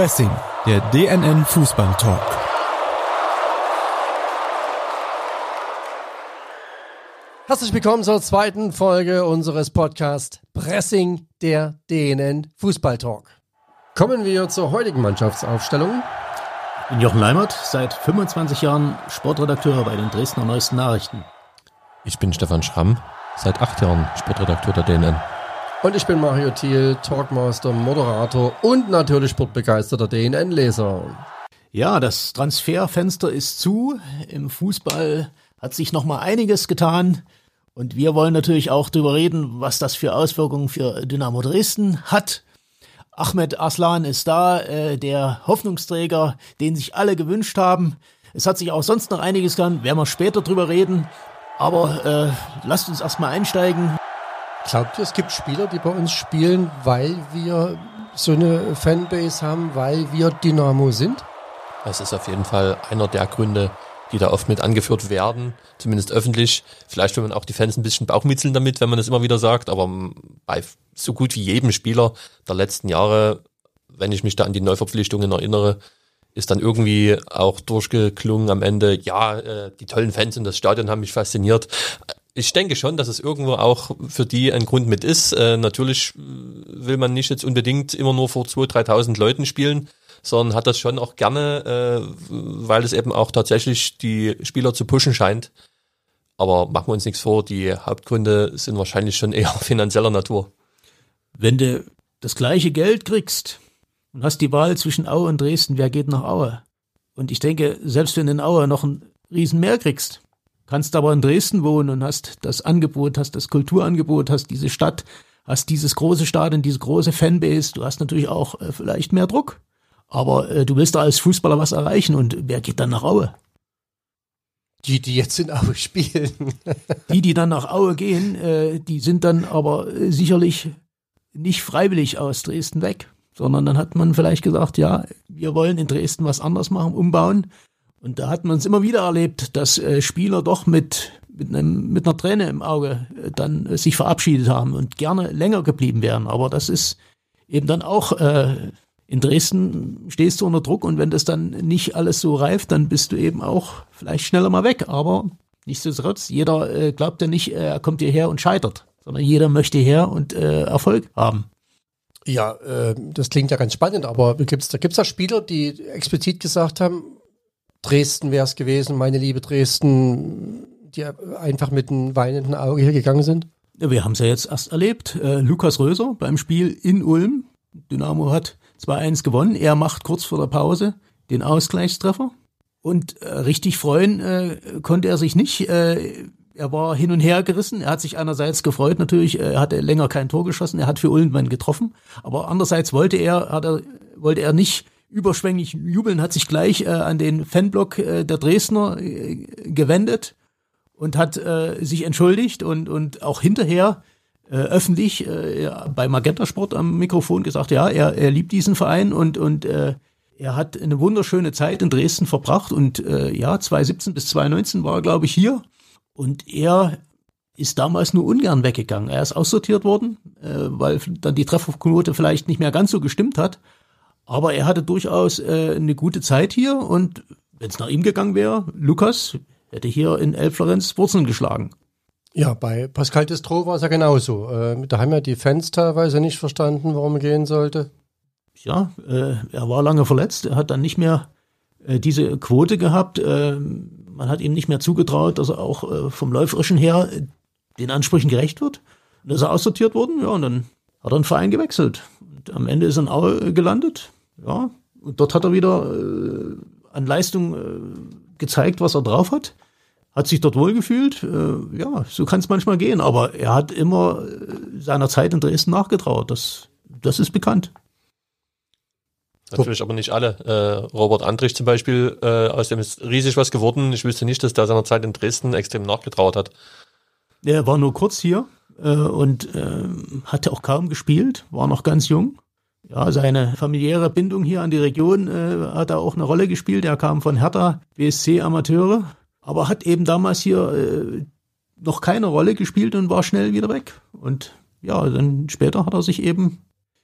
Pressing, der DNN Fußball Talk. Herzlich willkommen zur zweiten Folge unseres Podcasts Pressing, der DNN Fußball Talk. Kommen wir zur heutigen Mannschaftsaufstellung. Ich bin Jochen Leimert, seit 25 Jahren Sportredakteur bei den Dresdner Neuesten Nachrichten. Ich bin Stefan Schramm, seit acht Jahren Sportredakteur der DNN. Und ich bin Mario Thiel, Talkmaster, Moderator und natürlich sportbegeisterter DNN-Leser. Ja, das Transferfenster ist zu. Im Fußball hat sich noch mal einiges getan. Und wir wollen natürlich auch darüber reden, was das für Auswirkungen für Dynamo Dresden hat. Ahmed Aslan ist da, äh, der Hoffnungsträger, den sich alle gewünscht haben. Es hat sich auch sonst noch einiges getan, werden wir später drüber reden. Aber äh, lasst uns erstmal einsteigen. Glaubt ihr, es gibt Spieler, die bei uns spielen, weil wir so eine Fanbase haben, weil wir Dynamo sind? Das ist auf jeden Fall einer der Gründe, die da oft mit angeführt werden, zumindest öffentlich. Vielleicht will man auch die Fans ein bisschen Bauchmitzeln damit, wenn man das immer wieder sagt, aber bei so gut wie jedem Spieler der letzten Jahre, wenn ich mich da an die Neuverpflichtungen erinnere, ist dann irgendwie auch durchgeklungen am Ende, ja, äh, die tollen Fans in das Stadion haben mich fasziniert ich denke schon, dass es irgendwo auch für die ein Grund mit ist. Äh, natürlich will man nicht jetzt unbedingt immer nur vor 2.000, 3.000 Leuten spielen, sondern hat das schon auch gerne, äh, weil es eben auch tatsächlich die Spieler zu pushen scheint. Aber machen wir uns nichts vor, die Hauptgründe sind wahrscheinlich schon eher finanzieller Natur. Wenn du das gleiche Geld kriegst und hast die Wahl zwischen Aue und Dresden, wer geht nach Aue? Und ich denke, selbst wenn du in Aue noch ein Riesen mehr kriegst, kannst aber in Dresden wohnen und hast das Angebot, hast das Kulturangebot, hast diese Stadt, hast dieses große Stadion, diese große Fanbase, du hast natürlich auch äh, vielleicht mehr Druck. Aber äh, du willst da als Fußballer was erreichen und wer geht dann nach Aue? Die, die jetzt in Aue spielen. die, die dann nach Aue gehen, äh, die sind dann aber äh, sicherlich nicht freiwillig aus Dresden weg, sondern dann hat man vielleicht gesagt, ja, wir wollen in Dresden was anderes machen, umbauen. Und da hat man es immer wieder erlebt, dass äh, Spieler doch mit, mit, einem, mit einer Träne im Auge äh, dann äh, sich verabschiedet haben und gerne länger geblieben wären. Aber das ist eben dann auch, äh, in Dresden stehst du unter Druck und wenn das dann nicht alles so reift, dann bist du eben auch vielleicht schneller mal weg. Aber nichtsdestotrotz, jeder äh, glaubt ja nicht, äh, er kommt hierher und scheitert, sondern jeder möchte her und äh, Erfolg haben. Ja, äh, das klingt ja ganz spannend, aber gibt's, da gibt es da Spieler, die explizit gesagt haben, Dresden wäre es gewesen, meine liebe Dresden, die einfach mit einem weinenden Auge hier gegangen sind? Wir haben es ja jetzt erst erlebt. Äh, Lukas Röser beim Spiel in Ulm. Dynamo hat 2-1 gewonnen. Er macht kurz vor der Pause den Ausgleichstreffer. Und äh, richtig freuen äh, konnte er sich nicht. Äh, er war hin und her gerissen. Er hat sich einerseits gefreut, natürlich, er hatte länger kein Tor geschossen, er hat für Ulm getroffen. Aber andererseits wollte er, er, wollte er nicht überschwänglich jubeln, hat sich gleich äh, an den Fanblock äh, der Dresdner äh, gewendet und hat äh, sich entschuldigt und, und auch hinterher äh, öffentlich äh, bei Magenta Sport am Mikrofon gesagt, ja, er, er liebt diesen Verein und, und äh, er hat eine wunderschöne Zeit in Dresden verbracht und äh, ja, 2017 bis 2019 war er, glaube ich, hier und er ist damals nur ungern weggegangen. Er ist aussortiert worden, äh, weil dann die Trefferquote vielleicht nicht mehr ganz so gestimmt hat. Aber er hatte durchaus äh, eine gute Zeit hier und wenn es nach ihm gegangen wäre, Lukas hätte hier in Elf-Florenz Wurzeln geschlagen. Ja, bei Pascal Destro war es ja genauso. Äh, da haben ja die Fans teilweise nicht verstanden, warum er gehen sollte. Ja, äh, er war lange verletzt. Er hat dann nicht mehr äh, diese Quote gehabt. Äh, man hat ihm nicht mehr zugetraut, dass er auch äh, vom Läuferischen her den Ansprüchen gerecht wird. Und ist er aussortiert worden, ja, und dann hat er einen Verein gewechselt. Und am Ende ist er in Aue gelandet ja, und dort hat er wieder äh, an Leistung äh, gezeigt, was er drauf hat. Hat sich dort wohlgefühlt. Äh, ja, so kann es manchmal gehen. Aber er hat immer äh, seiner Zeit in Dresden nachgetraut. Das, das ist bekannt. Natürlich aber nicht alle. Äh, Robert Andrich zum Beispiel, äh, aus dem ist riesig was geworden. Ich wüsste nicht, dass der seiner Zeit in Dresden extrem nachgetraut hat. Er war nur kurz hier äh, und äh, hatte auch kaum gespielt, war noch ganz jung ja, seine familiäre Bindung hier an die Region äh, hat da auch eine Rolle gespielt. Er kam von Hertha BSC Amateure, aber hat eben damals hier äh, noch keine Rolle gespielt und war schnell wieder weg. Und ja, dann später hat er sich eben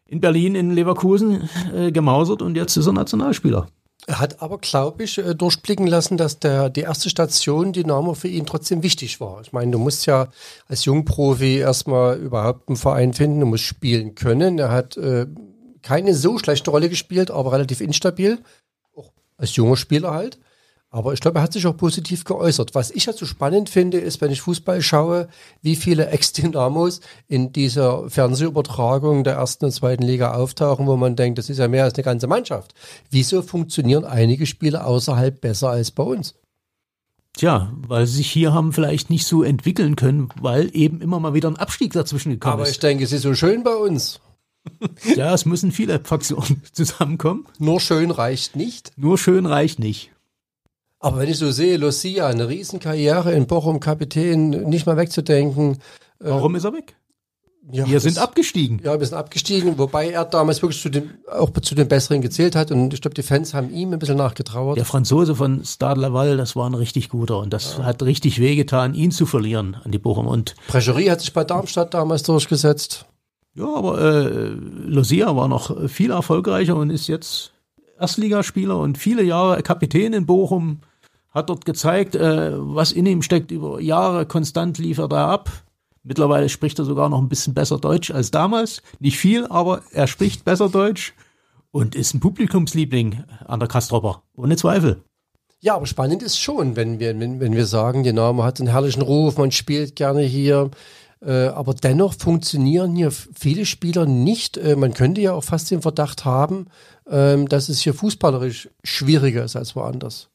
in Berlin, in Leverkusen äh, gemausert und jetzt ist er Nationalspieler. Er hat aber, glaube ich, äh, durchblicken lassen, dass der, die erste Station Dynamo für ihn trotzdem wichtig war. Ich meine, du musst ja als Jungprofi erstmal überhaupt einen Verein finden, du musst spielen können. Er hat äh, keine so schlechte Rolle gespielt, aber relativ instabil. Auch als junger Spieler halt. Aber ich glaube, er hat sich auch positiv geäußert. Was ich ja so spannend finde, ist, wenn ich Fußball schaue, wie viele Ex-Dynamos in dieser Fernsehübertragung der ersten und zweiten Liga auftauchen, wo man denkt, das ist ja mehr als eine ganze Mannschaft. Wieso funktionieren einige Spiele außerhalb besser als bei uns? Tja, weil sie sich hier haben vielleicht nicht so entwickeln können, weil eben immer mal wieder ein Abstieg dazwischen gekommen Aber ist. ich denke, es ist so schön bei uns. Ja, es müssen viele Faktoren zusammenkommen. Nur schön reicht nicht. Nur schön reicht nicht. Aber wenn ich so sehe, Lucia, eine Riesenkarriere in Bochum, Kapitän, nicht mal wegzudenken. Warum ist er weg? Ja, Wir sind abgestiegen. Ja, wir sind abgestiegen, wobei er damals wirklich zu den, auch zu den Besseren gezählt hat und ich glaube, die Fans haben ihm ein bisschen nachgetrauert. Der Franzose von Stade Laval, das war ein richtig guter und das hat richtig wehgetan, ihn zu verlieren an die Bochum. Und Brecherie hat sich bei Darmstadt damals durchgesetzt. Ja, aber äh, Lucia war noch viel erfolgreicher und ist jetzt Erstligaspieler und viele Jahre Kapitän in Bochum, hat dort gezeigt, äh, was in ihm steckt. Über Jahre konstant liefert er ab. Mittlerweile spricht er sogar noch ein bisschen besser Deutsch als damals. Nicht viel, aber er spricht besser Deutsch und ist ein Publikumsliebling an der Kastropper. Ohne Zweifel. Ja, aber spannend ist schon, wenn wir, wenn, wenn wir sagen, Dynamo hat einen herrlichen Ruf, man spielt gerne hier. Äh, aber dennoch funktionieren hier viele Spieler nicht. Äh, man könnte ja auch fast den Verdacht haben, ähm, dass es hier fußballerisch schwieriger ist als woanders.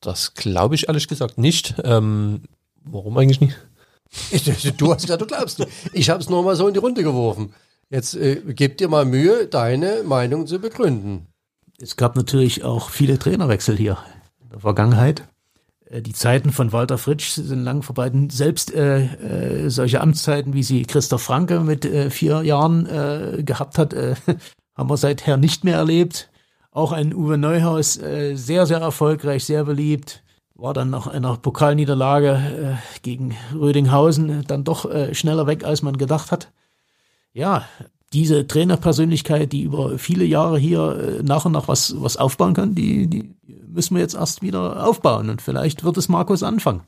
Das glaube ich ehrlich gesagt nicht. Ähm, warum eigentlich nicht? Ich, du hast gesagt, du glaubst. Ich habe es nur mal so in die Runde geworfen. Jetzt äh, gib dir mal Mühe, deine Meinung zu begründen. Es gab natürlich auch viele Trainerwechsel hier in der Vergangenheit. Äh, Die Zeiten von Walter Fritsch sind lang vorbei. Selbst äh, äh, solche Amtszeiten, wie sie Christoph Franke mit äh, vier Jahren äh, gehabt hat, äh, haben wir seither nicht mehr erlebt. Auch ein Uwe Neuhaus, äh, sehr, sehr erfolgreich, sehr beliebt. War dann nach einer Pokalniederlage äh, gegen Rödinghausen dann doch äh, schneller weg, als man gedacht hat. Ja, diese Trainerpersönlichkeit, die über viele Jahre hier äh, nach und nach was, was aufbauen kann, die, die müssen wir jetzt erst wieder aufbauen. Und vielleicht wird es Markus anfangen.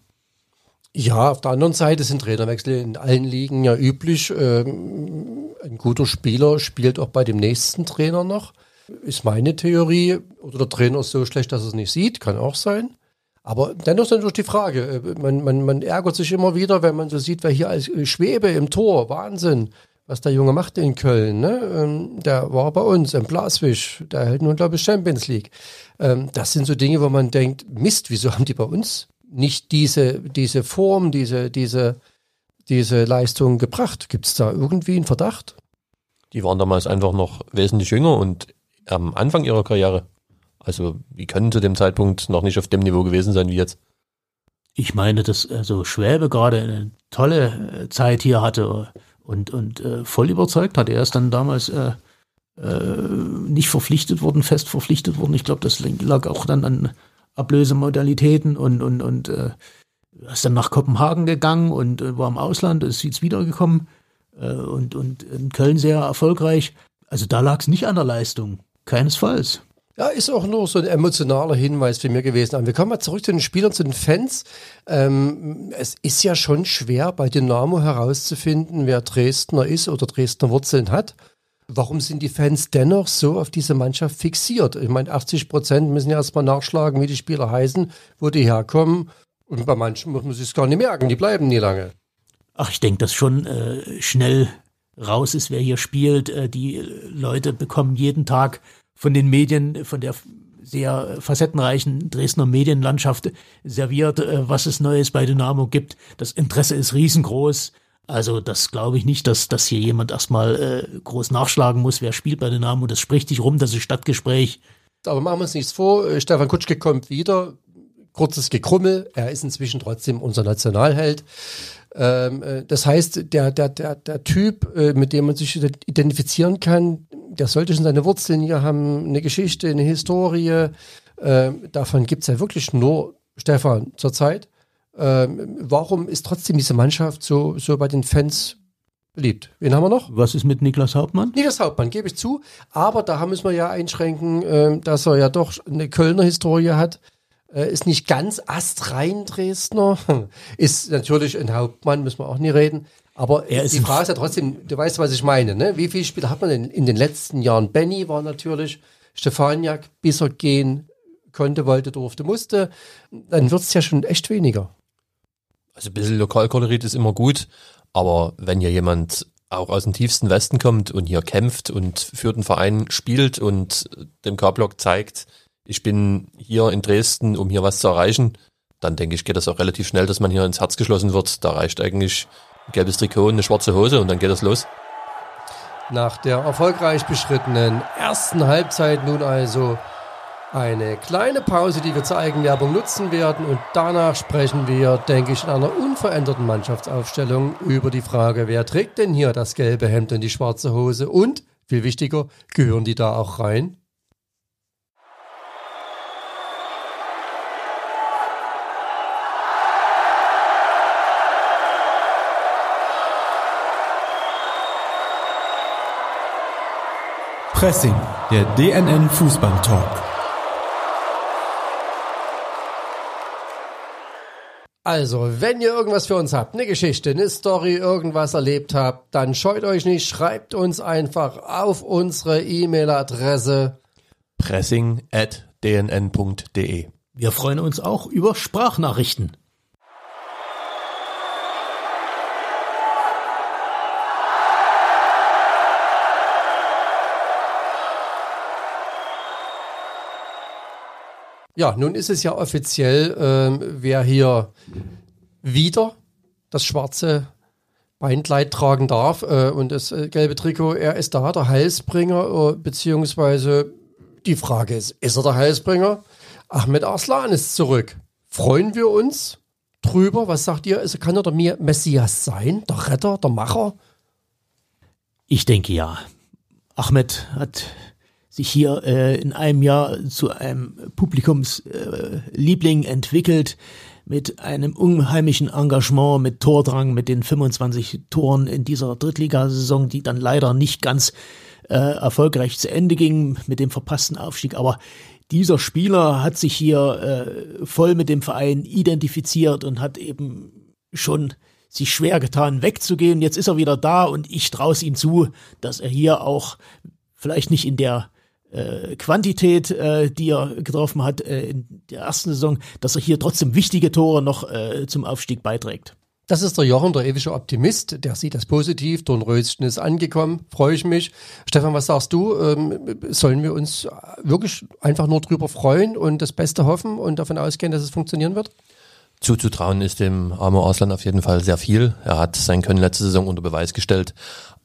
Ja, auf der anderen Seite sind Trainerwechsel in allen Ligen ja üblich. Ähm, ein guter Spieler spielt auch bei dem nächsten Trainer noch. Ist meine Theorie. Oder der Trainer ist so schlecht, dass er es nicht sieht. Kann auch sein. Aber dennoch ist natürlich die Frage. äh, Man, man, man ärgert sich immer wieder, wenn man so sieht, wer hier als Schwebe im Tor, Wahnsinn, was der Junge macht in Köln. Ne? Ähm, Der war bei uns im Blaswisch. Der hält nun, glaube ich, Champions League. Ähm, Das sind so Dinge, wo man denkt, Mist, wieso haben die bei uns nicht diese, diese Form, diese, diese, diese Leistung gebracht? Gibt es da irgendwie einen Verdacht? Die waren damals einfach noch wesentlich jünger und am Anfang ihrer Karriere. Also, die können zu dem Zeitpunkt noch nicht auf dem Niveau gewesen sein wie jetzt. Ich meine, dass also Schwäbe gerade eine tolle äh, Zeit hier hatte und, und äh, voll überzeugt hat. Er ist dann damals äh, äh, nicht verpflichtet worden, fest verpflichtet worden. Ich glaube, das lag auch dann an Ablösemodalitäten und, und, und äh, ist dann nach Kopenhagen gegangen und äh, war im Ausland, ist jetzt wiedergekommen äh, und, und in Köln sehr erfolgreich. Also da lag es nicht an der Leistung, keinesfalls. Ja, ist auch nur so ein emotionaler Hinweis für mich gewesen. Aber wir kommen mal zurück zu den Spielern, zu den Fans. Ähm, es ist ja schon schwer, bei Dynamo herauszufinden, wer Dresdner ist oder Dresdner Wurzeln hat. Warum sind die Fans dennoch so auf diese Mannschaft fixiert? Ich meine, 80 Prozent müssen ja erstmal nachschlagen, wie die Spieler heißen, wo die herkommen. Und bei manchen muss man sich gar nicht merken, die bleiben nie lange. Ach, ich denke, dass schon äh, schnell raus ist, wer hier spielt. Äh, die Leute bekommen jeden Tag von den Medien, von der sehr facettenreichen Dresdner Medienlandschaft serviert, äh, was es Neues bei Dynamo gibt. Das Interesse ist riesengroß. Also das glaube ich nicht, dass, dass hier jemand erstmal äh, groß nachschlagen muss, wer spielt bei Dynamo. Das spricht sich rum, das ist Stadtgespräch. Aber machen wir uns nichts vor. äh, Stefan Kutschke kommt wieder. Kurzes Gekrummel. Er ist inzwischen trotzdem unser Nationalheld. Ähm, äh, das heißt, der, der, der, der Typ, mit dem man sich identifizieren kann, der sollte schon seine Wurzeln hier haben, eine Geschichte, eine Historie. Ähm, davon gibt's ja wirklich nur, Stefan, zurzeit. Ähm, warum ist trotzdem diese Mannschaft so, so bei den Fans beliebt. Wen haben wir noch? Was ist mit Niklas Hauptmann? Niklas Hauptmann, gebe ich zu. Aber da müssen wir ja einschränken, äh, dass er ja doch eine Kölner Historie hat. Äh, ist nicht ganz astrein Dresdner. Ist natürlich ein Hauptmann, müssen wir auch nie reden. Aber Er ist die Frage ist ja trotzdem, du weißt, was ich meine, ne? Wie viele Spieler hat man denn in den letzten Jahren? Benny war natürlich, Stefaniak, bis er gehen konnte, wollte, durfte, musste. Dann wird's ja schon echt weniger. Also ein bisschen Lokalkolorit ist immer gut, aber wenn hier jemand auch aus dem tiefsten Westen kommt und hier kämpft und für den Verein spielt und dem K-Block zeigt, ich bin hier in Dresden, um hier was zu erreichen, dann denke ich, geht das auch relativ schnell, dass man hier ins Herz geschlossen wird. Da reicht eigentlich gelbes Trikot und eine schwarze Hose und dann geht das los. Nach der erfolgreich beschrittenen ersten Halbzeit nun also eine kleine Pause, die wir zur Eigenwerbung nutzen werden und danach sprechen wir, denke ich, in einer unveränderten Mannschaftsaufstellung über die Frage, wer trägt denn hier das gelbe Hemd und die schwarze Hose und, viel wichtiger, gehören die da auch rein? Pressing, der DNN Fußball Talk. Also, wenn ihr irgendwas für uns habt, eine Geschichte, eine Story, irgendwas erlebt habt, dann scheut euch nicht, schreibt uns einfach auf unsere E-Mail-Adresse. Pressing at dnn.de. Wir freuen uns auch über Sprachnachrichten. Ja, nun ist es ja offiziell, ähm, wer hier wieder das schwarze Beinkleid tragen darf äh, und das äh, gelbe Trikot, er ist da, der Heilsbringer, äh, beziehungsweise die Frage ist, ist er der Heilsbringer? Ahmed Arslan ist zurück. Freuen wir uns drüber? Was sagt ihr? Also kann er der Messias sein? Der Retter, der Macher? Ich denke ja. Ahmed hat sich hier äh, in einem Jahr zu einem Publikumsliebling äh, entwickelt mit einem unheimlichen Engagement, mit Tordrang, mit den 25 Toren in dieser Drittligasaison, die dann leider nicht ganz äh, erfolgreich zu Ende ging mit dem verpassten Aufstieg. Aber dieser Spieler hat sich hier äh, voll mit dem Verein identifiziert und hat eben schon sich schwer getan, wegzugehen. Jetzt ist er wieder da und ich traue es ihm zu, dass er hier auch vielleicht nicht in der äh, Quantität, äh, die er getroffen hat äh, in der ersten Saison, dass er hier trotzdem wichtige Tore noch äh, zum Aufstieg beiträgt. Das ist der Jochen, der ewige Optimist. Der sieht das positiv. Dornröschen ist angekommen. Freue ich mich. Stefan, was sagst du? Ähm, sollen wir uns wirklich einfach nur drüber freuen und das Beste hoffen und davon ausgehen, dass es funktionieren wird? Zuzutrauen ist dem Amo Arslan auf jeden Fall sehr viel. Er hat sein Können letzte Saison unter Beweis gestellt.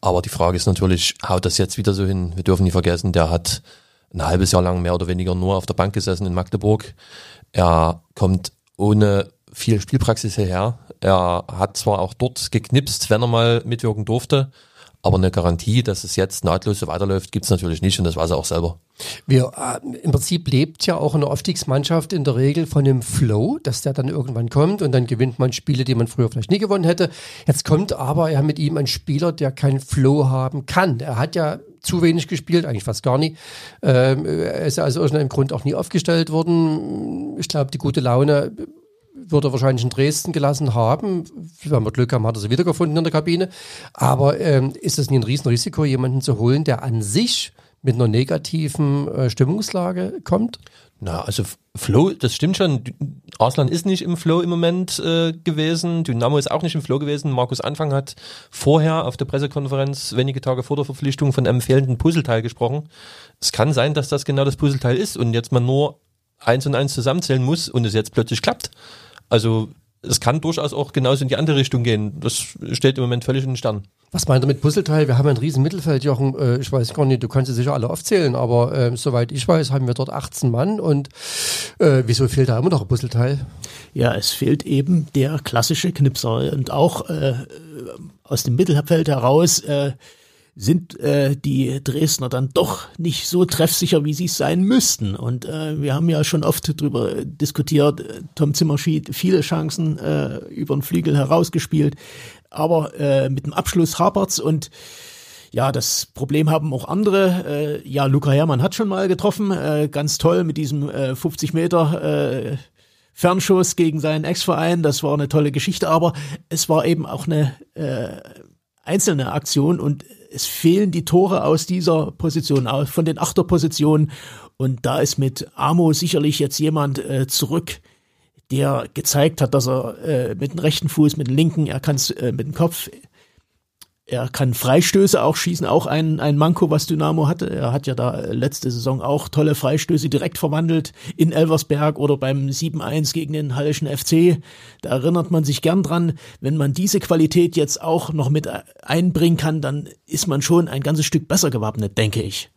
Aber die Frage ist natürlich, haut das jetzt wieder so hin? Wir dürfen nicht vergessen, der hat ein halbes Jahr lang mehr oder weniger nur auf der Bank gesessen in Magdeburg. Er kommt ohne viel Spielpraxis hierher. Er hat zwar auch dort geknipst, wenn er mal mitwirken durfte, aber eine Garantie, dass es jetzt nahtlos so weiterläuft, gibt's natürlich nicht und das weiß er auch selber. Wir, äh, Im Prinzip lebt ja auch eine Aufstiegsmannschaft in der Regel von dem Flow, dass der dann irgendwann kommt und dann gewinnt man Spiele, die man früher vielleicht nie gewonnen hätte. Jetzt kommt aber ja mit ihm ein Spieler, der keinen Flow haben kann. Er hat ja zu wenig gespielt, eigentlich fast gar nie. Ähm, er ist ja also aus irgendeinem Grund auch nie aufgestellt worden. Ich glaube, die gute Laune würde er wahrscheinlich in Dresden gelassen haben. Wenn wir Glück haben, hat er sie wiedergefunden in der Kabine. Aber ähm, ist es nie ein Riesenrisiko, jemanden zu holen, der an sich mit einer negativen äh, Stimmungslage kommt? Na, also Flow, das stimmt schon. Arslan ist nicht im Flow im Moment äh, gewesen. Dynamo ist auch nicht im Flow gewesen. Markus Anfang hat vorher auf der Pressekonferenz wenige Tage vor der Verpflichtung von einem fehlenden Puzzleteil gesprochen. Es kann sein, dass das genau das Puzzleteil ist und jetzt man nur eins und eins zusammenzählen muss und es jetzt plötzlich klappt. Also es kann durchaus auch genauso in die andere Richtung gehen. Das steht im Moment völlig in den Sternen. Was meint er mit Puzzleteil? Wir haben ein riesen Mittelfeld, Jochen. Äh, ich weiß gar nicht, du kannst sie sicher alle aufzählen, aber äh, soweit ich weiß, haben wir dort 18 Mann und äh, wieso fehlt da immer noch ein Puzzleteil? Ja, es fehlt eben der klassische Knipser und auch äh, aus dem Mittelfeld heraus äh, sind äh, die Dresdner dann doch nicht so treffsicher, wie sie es sein müssten. Und äh, wir haben ja schon oft darüber diskutiert, Tom Zimmerschied viele Chancen äh, über den Flügel herausgespielt, aber äh, mit dem Abschluss hapert's und ja, das Problem haben auch andere. Äh, ja, Luca Herrmann hat schon mal getroffen, äh, ganz toll mit diesem äh, 50 Meter äh, Fernschuss gegen seinen Ex-Verein. Das war eine tolle Geschichte, aber es war eben auch eine äh, einzelne Aktion und es fehlen die Tore aus dieser Position, von den Achterpositionen. Und da ist mit Amo sicherlich jetzt jemand äh, zurück, der gezeigt hat, dass er äh, mit dem rechten Fuß, mit dem linken, er kann es äh, mit dem Kopf, er kann Freistöße auch schießen, auch ein, ein Manko, was Dynamo hatte. Er hat ja da letzte Saison auch tolle Freistöße direkt verwandelt in Elversberg oder beim 7-1 gegen den Hallischen FC. Da erinnert man sich gern dran. Wenn man diese Qualität jetzt auch noch mit einbringen kann, dann ist man schon ein ganzes Stück besser gewappnet, denke ich.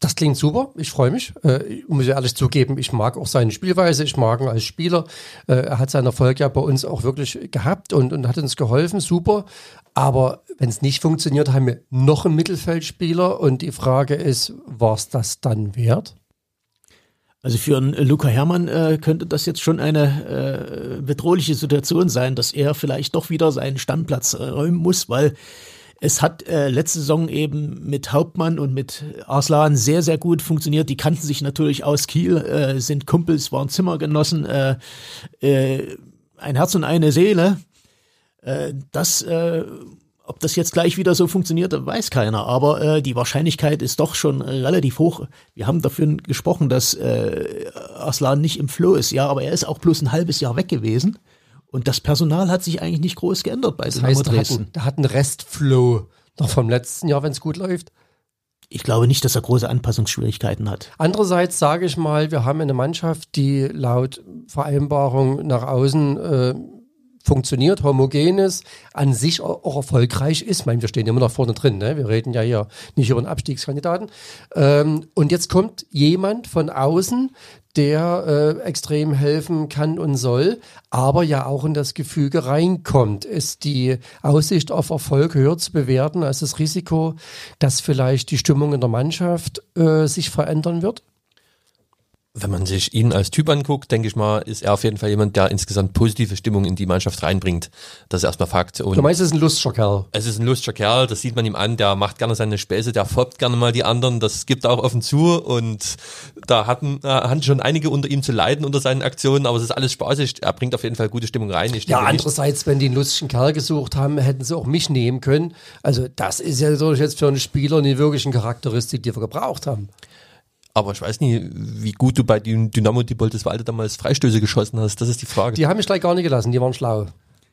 Das klingt super, ich freue mich. Äh, ich muss ja ehrlich zugeben, ich mag auch seine Spielweise, ich mag ihn als Spieler. Äh, er hat seinen Erfolg ja bei uns auch wirklich gehabt und, und hat uns geholfen, super. Aber wenn es nicht funktioniert, haben wir noch einen Mittelfeldspieler und die Frage ist, war es das dann wert? Also für einen Luca Herrmann äh, könnte das jetzt schon eine äh, bedrohliche Situation sein, dass er vielleicht doch wieder seinen Stammplatz äh, räumen muss, weil es hat äh, letzte Saison eben mit Hauptmann und mit Arslan sehr, sehr gut funktioniert. Die kannten sich natürlich aus Kiel, äh, sind Kumpels, waren Zimmergenossen, äh, äh, ein Herz und eine Seele. Äh, das, äh, ob das jetzt gleich wieder so funktioniert, weiß keiner. Aber äh, die Wahrscheinlichkeit ist doch schon relativ hoch. Wir haben dafür gesprochen, dass äh, Arslan nicht im Flow ist. Ja, aber er ist auch bloß ein halbes Jahr weg gewesen. Und das Personal hat sich eigentlich nicht groß geändert bei das Dynamo heißt, Dresden. Der hat einen Restflow noch vom letzten Jahr, wenn es gut läuft. Ich glaube nicht, dass er große Anpassungsschwierigkeiten hat. Andererseits sage ich mal, wir haben eine Mannschaft, die laut Vereinbarung nach außen äh, funktioniert, homogen ist, an sich auch erfolgreich ist. Ich meine, wir stehen immer noch vorne drin, ne? wir reden ja hier nicht über einen Abstiegskandidaten. Ähm, und jetzt kommt jemand von außen, der äh, extrem helfen kann und soll, aber ja auch in das Gefüge reinkommt. Ist die Aussicht auf Erfolg höher zu bewerten als das Risiko, dass vielleicht die Stimmung in der Mannschaft äh, sich verändern wird? Wenn man sich ihn als Typ anguckt, denke ich mal, ist er auf jeden Fall jemand, der insgesamt positive Stimmung in die Mannschaft reinbringt. Das ist erstmal Fakt. Und du meinst, es ist ein lustiger Kerl? Es ist ein lustiger Kerl, das sieht man ihm an, der macht gerne seine Späße, der foppt gerne mal die anderen, das gibt er auch offen zu und da hatten, äh, hatten schon einige unter ihm zu leiden unter seinen Aktionen, aber es ist alles spaßig, er bringt auf jeden Fall gute Stimmung rein. ja, andererseits, nicht. wenn die einen lustigen Kerl gesucht haben, hätten sie auch mich nehmen können. Also das ist ja so jetzt für einen Spieler eine wirkliche Charakteristik, die wir gebraucht haben. Aber ich weiß nicht, wie gut du bei Dynamo Dieboldeswalde damals Freistöße geschossen hast. Das ist die Frage. Die haben mich gleich gar nicht gelassen, die waren schlau.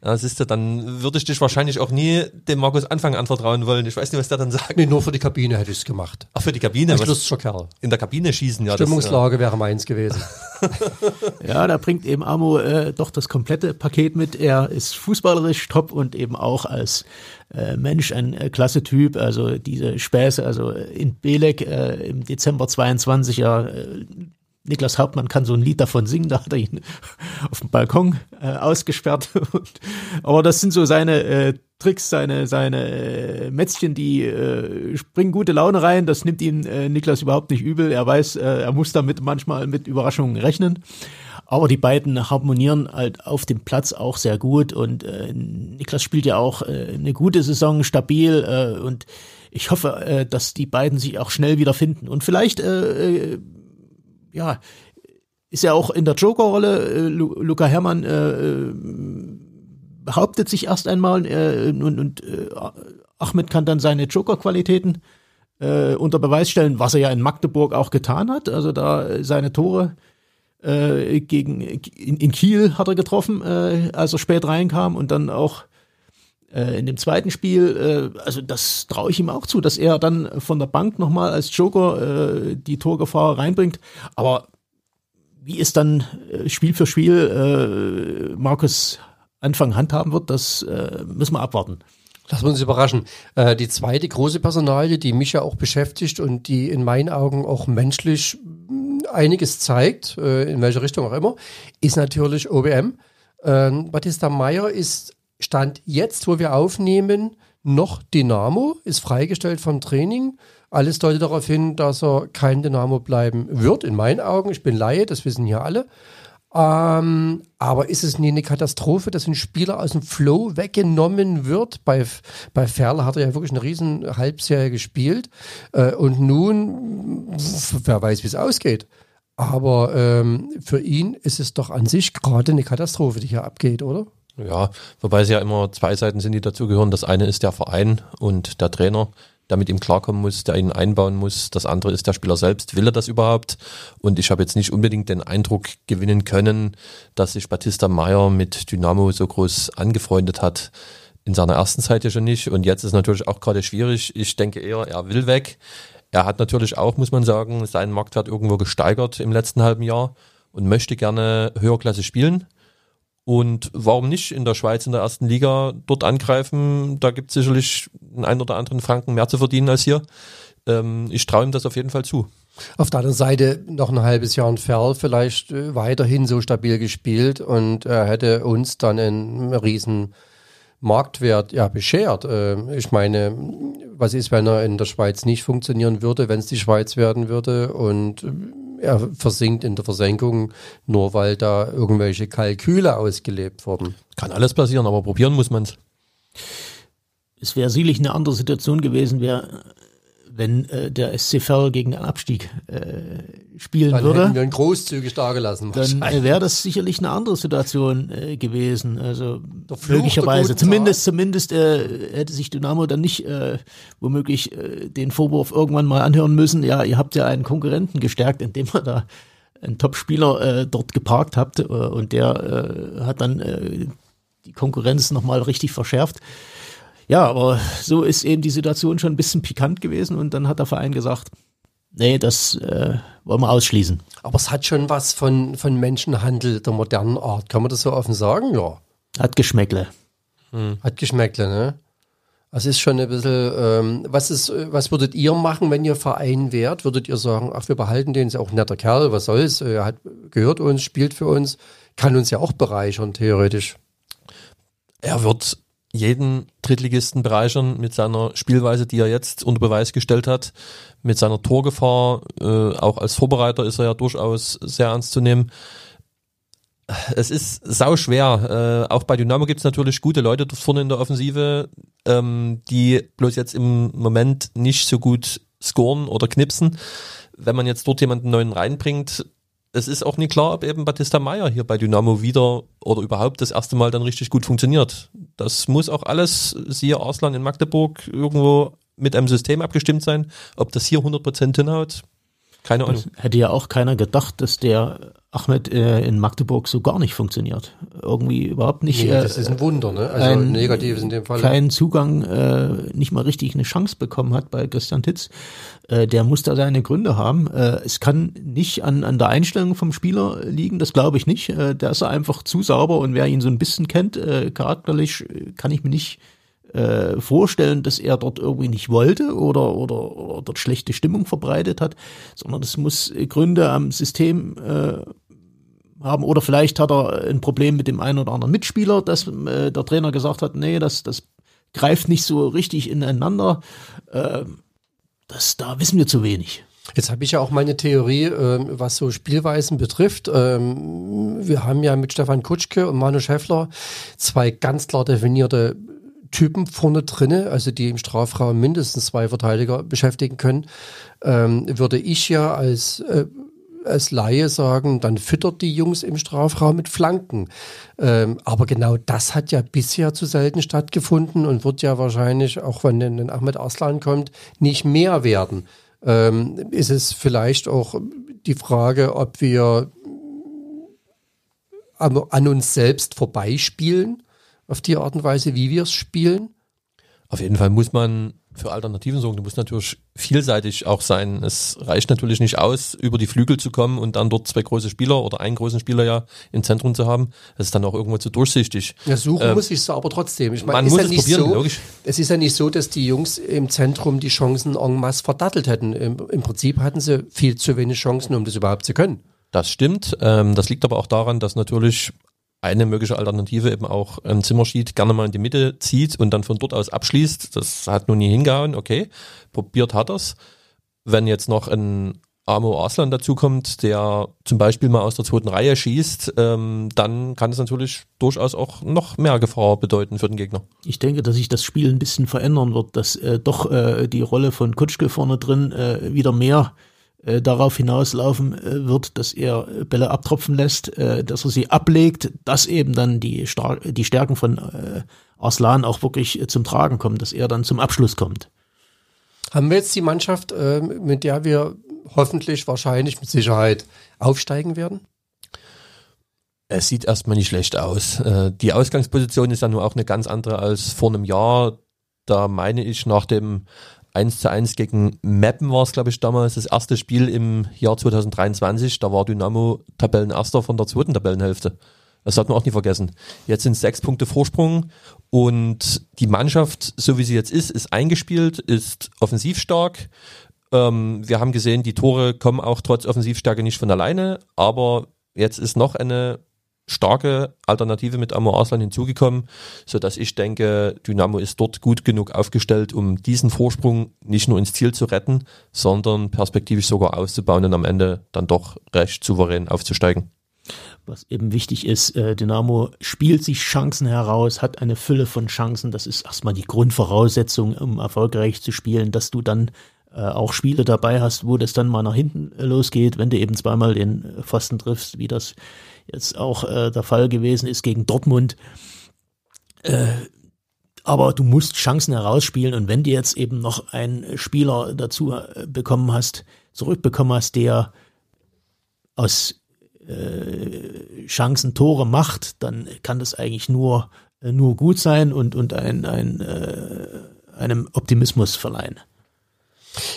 Ja, siehst du, dann würde ich dich wahrscheinlich auch nie dem Markus Anfang anvertrauen wollen. Ich weiß nicht, was der dann sagt. Nee, nur für die Kabine hätte ich es gemacht. Ach, für die Kabine? Ein lustiger Kerl. In der Kabine schießen, ja. Stimmungslage das, ja. wäre meins gewesen. ja, da bringt eben Amo äh, doch das komplette Paket mit. Er ist fußballerisch top und eben auch als äh, Mensch ein äh, klasse Typ. Also diese Späße, also in Belek äh, im Dezember 22 ja äh, Niklas Hauptmann kann so ein Lied davon singen, da hat er ihn auf dem Balkon äh, ausgesperrt. Und, aber das sind so seine äh, Tricks, seine, seine äh, Mätzchen, die äh, bringen gute Laune rein. Das nimmt ihn äh, Niklas überhaupt nicht übel. Er weiß, äh, er muss damit manchmal mit Überraschungen rechnen. Aber die beiden harmonieren halt auf dem Platz auch sehr gut und äh, Niklas spielt ja auch äh, eine gute Saison, stabil äh, und ich hoffe, äh, dass die beiden sich auch schnell wieder finden. Und vielleicht äh, äh ja, ist ja auch in der Joker-Rolle. Äh, Luca Herrmann äh, äh, behauptet sich erst einmal äh, und, und äh, Ahmed kann dann seine Joker-Qualitäten äh, unter Beweis stellen, was er ja in Magdeburg auch getan hat. Also da seine Tore äh, gegen in, in Kiel hat er getroffen, äh, als er spät reinkam und dann auch in dem zweiten Spiel, äh, also das traue ich ihm auch zu, dass er dann von der Bank nochmal als Joker äh, die Torgefahr reinbringt. Aber wie es dann äh, Spiel für Spiel äh, Markus Anfang handhaben wird, das äh, müssen wir abwarten. Wir uns überraschen. Äh, die zweite große Personalie, die mich ja auch beschäftigt und die in meinen Augen auch menschlich hm, einiges zeigt, äh, in welche Richtung auch immer, ist natürlich OBM. Ähm, Batista Meyer ist Stand jetzt, wo wir aufnehmen, noch Dynamo, ist freigestellt vom Training. Alles deutet darauf hin, dass er kein Dynamo bleiben wird, in meinen Augen. Ich bin Laie, das wissen hier alle. Ähm, aber ist es nie eine Katastrophe, dass ein Spieler aus dem Flow weggenommen wird? Bei, bei Ferl hat er ja wirklich eine riesen Halbserie gespielt. Äh, und nun, wer weiß, wie es ausgeht. Aber ähm, für ihn ist es doch an sich gerade eine Katastrophe, die hier abgeht, oder? Ja, wobei es ja immer zwei Seiten sind, die dazugehören. Das eine ist der Verein und der Trainer der mit ihm klarkommen muss, der ihn einbauen muss. Das andere ist der Spieler selbst. Will er das überhaupt? Und ich habe jetzt nicht unbedingt den Eindruck gewinnen können, dass sich Batista Meyer mit Dynamo so groß angefreundet hat. In seiner ersten Zeit ja schon nicht. Und jetzt ist natürlich auch gerade schwierig. Ich denke eher, er will weg. Er hat natürlich auch, muss man sagen, seinen Marktwert irgendwo gesteigert im letzten halben Jahr und möchte gerne höherklasse spielen. Und warum nicht in der Schweiz in der ersten Liga dort angreifen? Da gibt es sicherlich einen, oder anderen Franken mehr zu verdienen als hier. Ähm, ich traue ihm das auf jeden Fall zu. Auf der anderen Seite noch ein halbes Jahr entfernt, vielleicht äh, weiterhin so stabil gespielt und er hätte uns dann einen riesen Marktwert ja beschert. Äh, ich meine, was ist, wenn er in der Schweiz nicht funktionieren würde, wenn es die Schweiz werden würde und er versinkt in der Versenkung, nur weil da irgendwelche Kalküle ausgelebt wurden. Kann alles passieren, aber probieren muss man es. Es wäre sicherlich eine andere Situation gewesen, wäre wenn äh, der SC Verl gegen den Abstieg äh, spielen dann würde. Dann hätten wir ihn großzügig dagelassen. Dann äh, wäre das sicherlich eine andere Situation äh, gewesen. Also möglicherweise. Zumindest, zumindest äh, hätte sich Dynamo dann nicht äh, womöglich äh, den Vorwurf irgendwann mal anhören müssen. Ja, ihr habt ja einen Konkurrenten gestärkt, indem ihr da einen Top-Spieler äh, dort geparkt habt äh, und der äh, hat dann äh, die Konkurrenz nochmal richtig verschärft. Ja, aber so ist eben die Situation schon ein bisschen pikant gewesen und dann hat der Verein gesagt, nee, das äh, wollen wir ausschließen. Aber es hat schon was von, von Menschenhandel der modernen Art. Kann man das so offen sagen? Ja. Hat Geschmäckle. Hm. Hat Geschmäckle, ne? Das ist schon ein bisschen, ähm, was ist, was würdet ihr machen, wenn ihr Verein wärt? Würdet ihr sagen, ach, wir behalten den, ist ja auch ein netter Kerl, was soll's, er hat, gehört uns, spielt für uns, kann uns ja auch bereichern, theoretisch. Er wird jeden Drittligisten bereichern mit seiner Spielweise, die er jetzt unter Beweis gestellt hat, mit seiner Torgefahr. Äh, auch als Vorbereiter ist er ja durchaus sehr ernst zu nehmen. Es ist sau schwer. Äh, auch bei Dynamo gibt es natürlich gute Leute vorne in der Offensive, ähm, die bloß jetzt im Moment nicht so gut scoren oder knipsen. Wenn man jetzt dort jemanden neuen reinbringt, es ist auch nicht klar, ob eben Batista Meyer hier bei Dynamo wieder oder überhaupt das erste Mal dann richtig gut funktioniert. Das muss auch alles, siehe Arslan in Magdeburg, irgendwo mit einem System abgestimmt sein. Ob das hier 100% hinhaut, keine Ahnung. Das hätte ja auch keiner gedacht, dass der Ahmed äh, in Magdeburg so gar nicht funktioniert. Irgendwie überhaupt nicht. Nee, das äh, ist ein Wunder, ne? Also ein, negatives in dem Fall. Keinen Zugang, äh, nicht mal richtig eine Chance bekommen hat bei Christian Titz. Äh, der muss da seine Gründe haben. Äh, es kann nicht an, an der Einstellung vom Spieler liegen, das glaube ich nicht. Äh, der ist einfach zu sauber und wer ihn so ein bisschen kennt, äh, charakterlich, äh, kann ich mir nicht äh, vorstellen, dass er dort irgendwie nicht wollte oder, oder, oder dort schlechte Stimmung verbreitet hat, sondern das muss Gründe am System äh, haben. Oder vielleicht hat er ein Problem mit dem einen oder anderen Mitspieler, dass äh, der Trainer gesagt hat, nee, das, das greift nicht so richtig ineinander. Äh, das, da wissen wir zu wenig. Jetzt habe ich ja auch meine Theorie, ähm, was so Spielweisen betrifft. Ähm, wir haben ja mit Stefan Kutschke und Manu Schäffler zwei ganz klar definierte Typen vorne drinne, also die im Strafraum mindestens zwei Verteidiger beschäftigen können, ähm, würde ich ja als äh, als Laie sagen, dann füttert die Jungs im Strafraum mit Flanken. Ähm, aber genau das hat ja bisher zu selten stattgefunden und wird ja wahrscheinlich, auch wenn ein Ahmed Arslan kommt, nicht mehr werden. Ähm, ist es vielleicht auch die Frage, ob wir an uns selbst vorbeispielen? Auf die Art und Weise, wie wir es spielen? Auf jeden Fall muss man für Alternativen sorgen. Du musst natürlich vielseitig auch sein. Es reicht natürlich nicht aus, über die Flügel zu kommen und dann dort zwei große Spieler oder einen großen Spieler ja im Zentrum zu haben. Das ist dann auch irgendwo zu durchsichtig. Ja, suchen ähm, muss ich es aber trotzdem. Ich meine, man muss ja es probieren, so, logisch. Es ist ja nicht so, dass die Jungs im Zentrum die Chancen en masse verdattelt hätten. Im, Im, Prinzip hatten sie viel zu wenig Chancen, um das überhaupt zu können. Das stimmt. Ähm, das liegt aber auch daran, dass natürlich eine mögliche Alternative eben auch ein Zimmerschied gerne mal in die Mitte zieht und dann von dort aus abschließt. Das hat nun nie hingehauen, okay. Probiert hat er's. Wenn jetzt noch ein Amo Arslan dazukommt, der zum Beispiel mal aus der zweiten Reihe schießt, ähm, dann kann es natürlich durchaus auch noch mehr Gefahr bedeuten für den Gegner. Ich denke, dass sich das Spiel ein bisschen verändern wird, dass äh, doch äh, die Rolle von Kutschke vorne drin äh, wieder mehr äh, darauf hinauslaufen äh, wird, dass er Bälle abtropfen lässt, äh, dass er sie ablegt, dass eben dann die, Star die Stärken von äh, Arslan auch wirklich äh, zum Tragen kommen, dass er dann zum Abschluss kommt. Haben wir jetzt die Mannschaft, äh, mit der wir hoffentlich, wahrscheinlich, mit Sicherheit aufsteigen werden? Es sieht erstmal nicht schlecht aus. Äh, die Ausgangsposition ist ja nur auch eine ganz andere als vor einem Jahr. Da meine ich nach dem 1 zu 1 gegen Meppen war es, glaube ich, damals das erste Spiel im Jahr 2023. Da war Dynamo Tabellenerster von der zweiten Tabellenhälfte. Das hat man auch nie vergessen. Jetzt sind sechs Punkte Vorsprung und die Mannschaft, so wie sie jetzt ist, ist eingespielt, ist offensiv stark. Ähm, wir haben gesehen, die Tore kommen auch trotz Offensivstärke nicht von alleine, aber jetzt ist noch eine starke Alternative mit Amor Arslan hinzugekommen, so dass ich denke, Dynamo ist dort gut genug aufgestellt, um diesen Vorsprung nicht nur ins Ziel zu retten, sondern perspektivisch sogar auszubauen und am Ende dann doch recht souverän aufzusteigen. Was eben wichtig ist, äh, Dynamo spielt sich Chancen heraus, hat eine Fülle von Chancen. Das ist erstmal die Grundvoraussetzung, um erfolgreich zu spielen, dass du dann äh, auch Spiele dabei hast, wo das dann mal nach hinten losgeht, wenn du eben zweimal den Pfosten triffst, wie das jetzt auch äh, der Fall gewesen ist gegen Dortmund. Äh, aber du musst Chancen herausspielen und wenn du jetzt eben noch einen Spieler dazu äh, bekommen hast, zurückbekommen hast, der aus äh, Chancen Tore macht, dann kann das eigentlich nur, äh, nur gut sein und, und ein, ein, äh, einem Optimismus verleihen.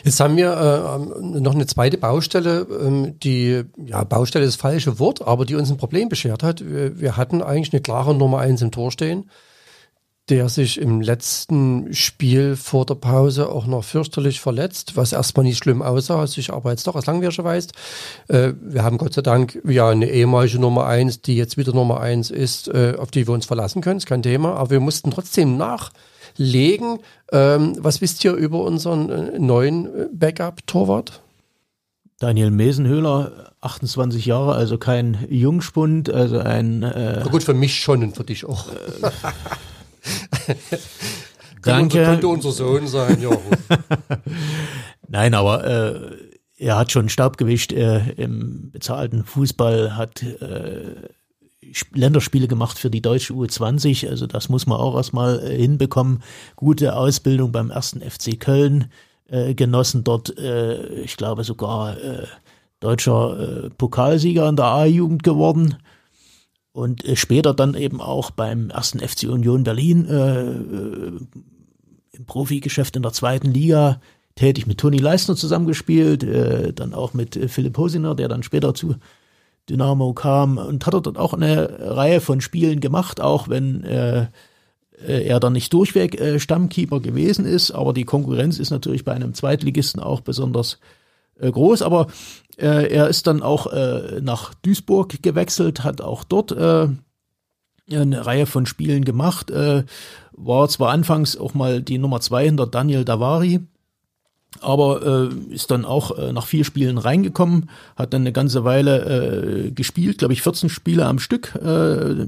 Jetzt haben wir äh, noch eine zweite Baustelle, ähm, die, ja, Baustelle ist das falsche Wort, aber die uns ein Problem beschert hat. Wir, wir hatten eigentlich eine klare Nummer eins im Tor stehen, der sich im letzten Spiel vor der Pause auch noch fürchterlich verletzt, was erstmal nicht schlimm aussah, sich aber jetzt doch als langwierig weiß. Äh, wir haben Gott sei Dank ja eine ehemalige Nummer eins, die jetzt wieder Nummer eins ist, äh, auf die wir uns verlassen können, ist kein Thema, aber wir mussten trotzdem nach legen. Ähm, was wisst ihr über unseren äh, neuen äh, Backup-Torwart? Daniel Mesenhöhler, 28 Jahre, also kein Jungspund, also ein. Äh, Na gut, für mich schon und für dich auch. Danke. Könnte unser Sohn sein, ja. Nein, aber äh, er hat schon Staubgewicht äh, im bezahlten Fußball, hat Länderspiele gemacht für die deutsche U20, also das muss man auch erstmal äh, hinbekommen. Gute Ausbildung beim ersten FC Köln äh, genossen, dort, äh, ich glaube sogar äh, deutscher äh, Pokalsieger in der A-Jugend geworden. Und äh, später dann eben auch beim ersten FC Union Berlin im Profigeschäft in der zweiten Liga tätig mit Toni Leisner zusammengespielt, dann auch mit Philipp Hosiner, der dann später zu Dynamo kam und hat er dort auch eine Reihe von Spielen gemacht, auch wenn äh, äh, er dann nicht durchweg äh, Stammkeeper gewesen ist, aber die Konkurrenz ist natürlich bei einem Zweitligisten auch besonders äh, groß, aber äh, er ist dann auch äh, nach Duisburg gewechselt, hat auch dort äh, eine Reihe von Spielen gemacht, äh, war zwar anfangs auch mal die Nummer zwei hinter Daniel Davari, aber äh, ist dann auch äh, nach vier Spielen reingekommen, hat dann eine ganze Weile äh, gespielt, glaube ich 14 Spiele am Stück, äh,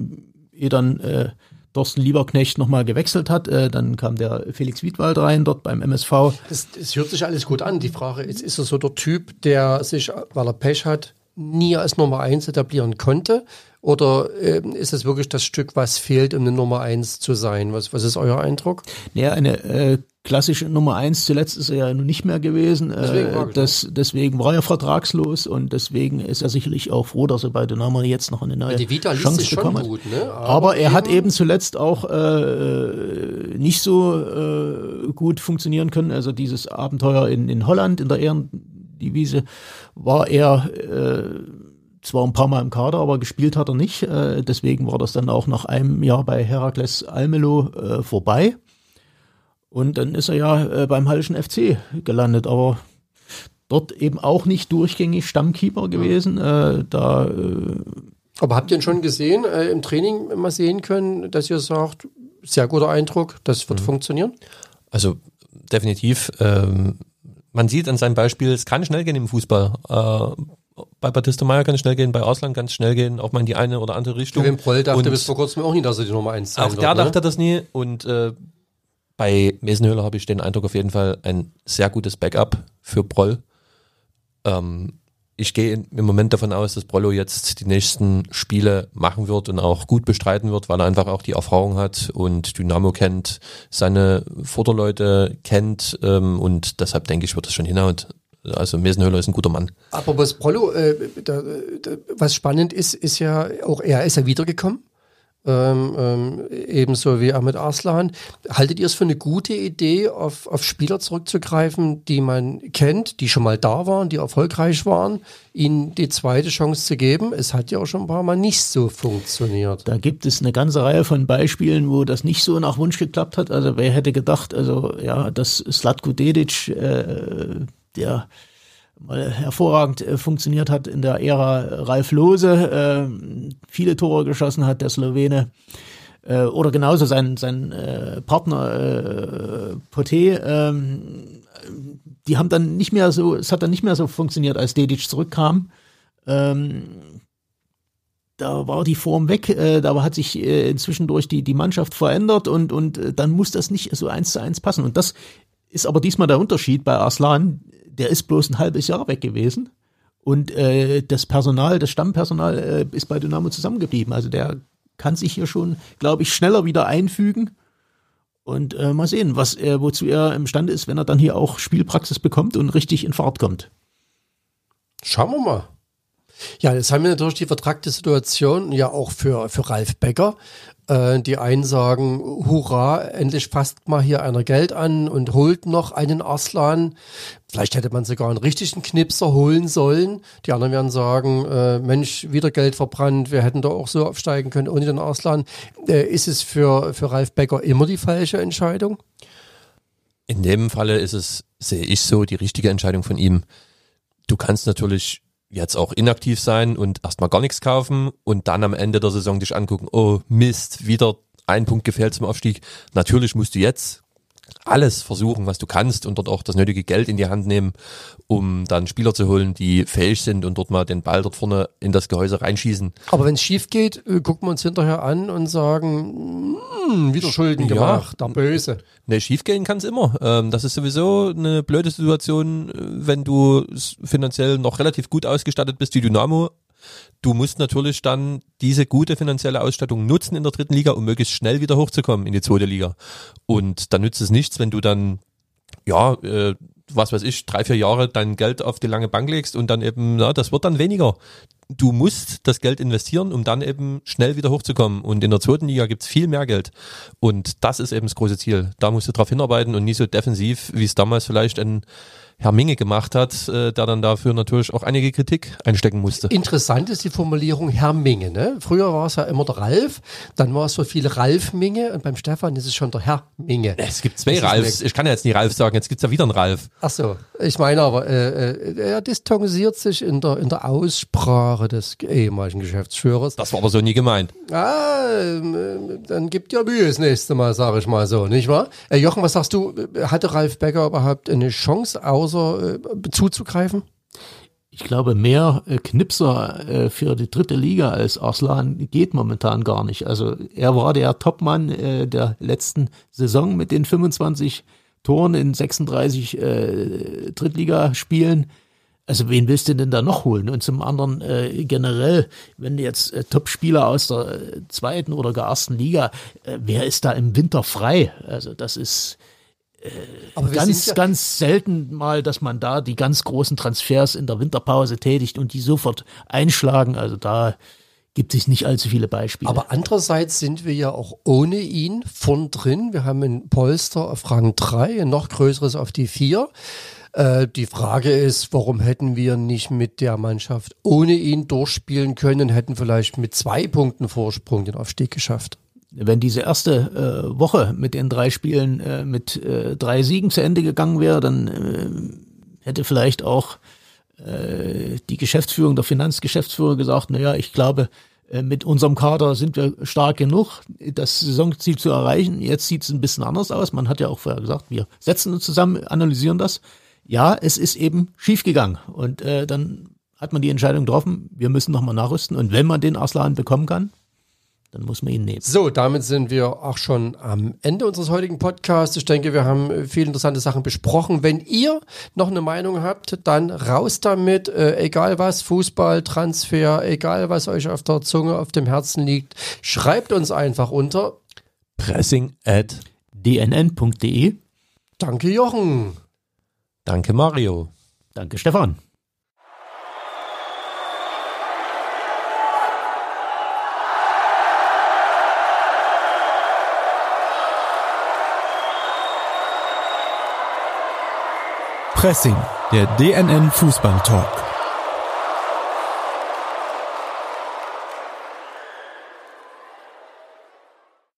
ehe dann äh, Thorsten Lieberknecht nochmal gewechselt hat. Äh, dann kam der Felix Wiedwald rein, dort beim MSV. Das, das hört sich alles gut an. Die Frage ist, ist er so der Typ, der sich, weil er Pech hat, nie als Nummer eins etablieren konnte? Oder äh, ist es wirklich das Stück, was fehlt, um eine Nummer eins zu sein? Was, was ist euer Eindruck? Ja, eine äh, klassische Nummer eins zuletzt ist er ja nun nicht mehr gewesen. Deswegen, äh, das, deswegen war er vertragslos und deswegen ist er sicherlich auch froh, dass er bei Dynamo jetzt noch eine neue die Vita Chance bekommen hat. Gut, ne? Aber, Aber, er hat eben zuletzt auch äh, nicht so äh, gut funktionieren können. Also dieses Abenteuer in, in Holland in der Ehrendivise war er äh, zwar ein paar Mal im Kader, aber gespielt hat er nicht. Äh, deswegen war das dann auch nach einem Jahr bei Herakles Almelo äh, vorbei. Und dann ist er ja äh, beim Hallischen FC gelandet, aber dort eben auch nicht durchgängig Stammkeeper gewesen. Äh, da äh, Aber habt ihr ihn schon gesehen, äh, im Training mal sehen können, dass ihr sagt, sehr guter Eindruck, das wird mhm. funktionieren? Also definitiv. Ähm, man sieht an seinem Beispiel, es kann schnell gehen im Fußball. Äh, bei Batista Meyer kann es schnell gehen, bei Ausland kann es schnell gehen, auch mal in die eine oder andere Richtung. Kevin Proll dachte und bis vor kurzem auch nie, dass er die Nummer 1 sein Auch der wird, ne? dachte das nie und äh, bei Mesenhöhler habe ich den Eindruck auf jeden Fall ein sehr gutes Backup für Proll. Ähm, ich gehe im Moment davon aus, dass Brollo jetzt die nächsten Spiele machen wird und auch gut bestreiten wird, weil er einfach auch die Erfahrung hat und Dynamo kennt, seine Vorderleute kennt ähm, und deshalb denke ich, wird das schon hinhauen. Also Mesenhöhler ist ein guter Mann. Aber was Brollo, äh, da, da, was spannend ist, ist ja auch er ist ja wiedergekommen ähm, ähm, ebenso wie Ahmed Arslan. Haltet ihr es für eine gute Idee, auf, auf Spieler zurückzugreifen, die man kennt, die schon mal da waren, die erfolgreich waren, ihnen die zweite Chance zu geben? Es hat ja auch schon ein paar Mal nicht so funktioniert. Da gibt es eine ganze Reihe von Beispielen, wo das nicht so nach Wunsch geklappt hat. Also wer hätte gedacht, also ja, dass Slatko Dedic, äh, der mal hervorragend äh, funktioniert hat in der Ära Ralf Lose, äh, viele Tore geschossen hat, der Slowene. Äh, oder genauso sein, sein äh, Partner äh, Poté, ähm, die haben dann nicht mehr so, es hat dann nicht mehr so funktioniert, als Dedic zurückkam. Ähm, da war die Form weg, äh, da hat sich äh, inzwischen durch die, die Mannschaft verändert und, und äh, dann muss das nicht so eins zu eins passen. Und das ist aber diesmal der Unterschied bei Arslan der ist bloß ein halbes Jahr weg gewesen. Und äh, das Personal, das Stammpersonal äh, ist bei Dynamo zusammengeblieben. Also der kann sich hier schon, glaube ich, schneller wieder einfügen. Und äh, mal sehen, was er, wozu er imstande ist, wenn er dann hier auch Spielpraxis bekommt und richtig in Fahrt kommt. Schauen wir mal. Ja, jetzt haben wir natürlich die vertragte Situation ja auch für, für Ralf Becker. Äh, die einen sagen, hurra, endlich fasst mal hier einer Geld an und holt noch einen Arslan. Vielleicht hätte man sogar einen richtigen Knipser holen sollen. Die anderen werden sagen, äh, Mensch, wieder Geld verbrannt, wir hätten da auch so aufsteigen können ohne den Arslan. Äh, ist es für, für Ralf Becker immer die falsche Entscheidung? In dem Falle ist es, sehe ich so, die richtige Entscheidung von ihm. Du kannst natürlich jetzt auch inaktiv sein und erstmal gar nichts kaufen und dann am Ende der Saison dich angucken, oh Mist, wieder ein Punkt gefehlt zum Aufstieg. Natürlich musst du jetzt alles versuchen, was du kannst und dort auch das nötige Geld in die Hand nehmen, um dann Spieler zu holen, die fähig sind und dort mal den Ball dort vorne in das Gehäuse reinschießen. Aber wenn es schief geht, äh, gucken wir uns hinterher an und sagen, hm, wieder Schulden gemacht, ja, der Böse. Ne, schief gehen kann es immer. Ähm, das ist sowieso eine blöde Situation, äh, wenn du finanziell noch relativ gut ausgestattet bist, wie Dynamo Du musst natürlich dann diese gute finanzielle Ausstattung nutzen in der dritten Liga, um möglichst schnell wieder hochzukommen in die zweite Liga. Und da nützt es nichts, wenn du dann, ja, äh, was weiß ich, drei, vier Jahre dein Geld auf die lange Bank legst und dann eben, na, das wird dann weniger. Du musst das Geld investieren, um dann eben schnell wieder hochzukommen. Und in der zweiten Liga gibt's viel mehr Geld. Und das ist eben das große Ziel. Da musst du drauf hinarbeiten und nicht so defensiv, wie es damals vielleicht ein Herr Minge gemacht hat, äh, der dann dafür natürlich auch einige Kritik einstecken musste. Interessant ist die Formulierung Herr Minge. Ne? Früher war es ja immer der Ralf, dann war es so viel Ralf Minge und beim Stefan ist es schon der Herr Minge. Es gibt zwei Ralfs. Ich kann ja jetzt nicht Ralf sagen, jetzt gibt's ja wieder einen Ralf. Ach so, ich meine aber, äh, äh, er distanziert sich in der, in der Aussprache des ehemaligen Geschäftsführers. Das war aber so nie gemeint. Ah, äh, dann gibt ja Mühe das nächste Mal, sage ich mal so, nicht wahr? Äh, Jochen, was sagst du, hatte Ralf Becker überhaupt eine Chance aus Knipser äh, zuzugreifen? Ich glaube, mehr äh, Knipser äh, für die dritte Liga als Arslan geht momentan gar nicht. Also er war der Topmann äh, der letzten Saison mit den 25 Toren in 36 äh, Drittligaspielen. Also wen willst du denn da noch holen? Und zum anderen generell, wenn jetzt äh, Top-Spieler aus der zweiten oder gar ersten Liga, wer ist da im Winter frei? Also das ist aber ganz, ja ganz selten mal, dass man da die ganz großen Transfers in der Winterpause tätigt und die sofort einschlagen. Also da gibt es nicht allzu viele Beispiele. Aber andererseits sind wir ja auch ohne ihn von drin. Wir haben ein Polster auf Rang 3, ein noch größeres auf die 4. Äh, die Frage ist, warum hätten wir nicht mit der Mannschaft ohne ihn durchspielen können, hätten vielleicht mit zwei Punkten Vorsprung den Aufstieg geschafft wenn diese erste äh, Woche mit den drei Spielen äh, mit äh, drei Siegen zu Ende gegangen wäre, dann äh, hätte vielleicht auch äh, die Geschäftsführung, der Finanzgeschäftsführer gesagt, naja, ich glaube, äh, mit unserem Kader sind wir stark genug, das Saisonziel zu erreichen. Jetzt sieht es ein bisschen anders aus. Man hat ja auch vorher gesagt, wir setzen uns zusammen, analysieren das. Ja, es ist eben schiefgegangen. Und äh, dann hat man die Entscheidung getroffen, wir müssen nochmal nachrüsten. Und wenn man den Arslan bekommen kann, dann muss man ihn nehmen. So, damit sind wir auch schon am Ende unseres heutigen Podcasts. Ich denke, wir haben viele interessante Sachen besprochen. Wenn ihr noch eine Meinung habt, dann raus damit. Äh, egal was, Fußball, Transfer, egal was euch auf der Zunge, auf dem Herzen liegt, schreibt uns einfach unter pressing at dnn.de. Danke, Jochen. Danke, Mario. Danke, Stefan. Pressing, der DNN Fußball Talk.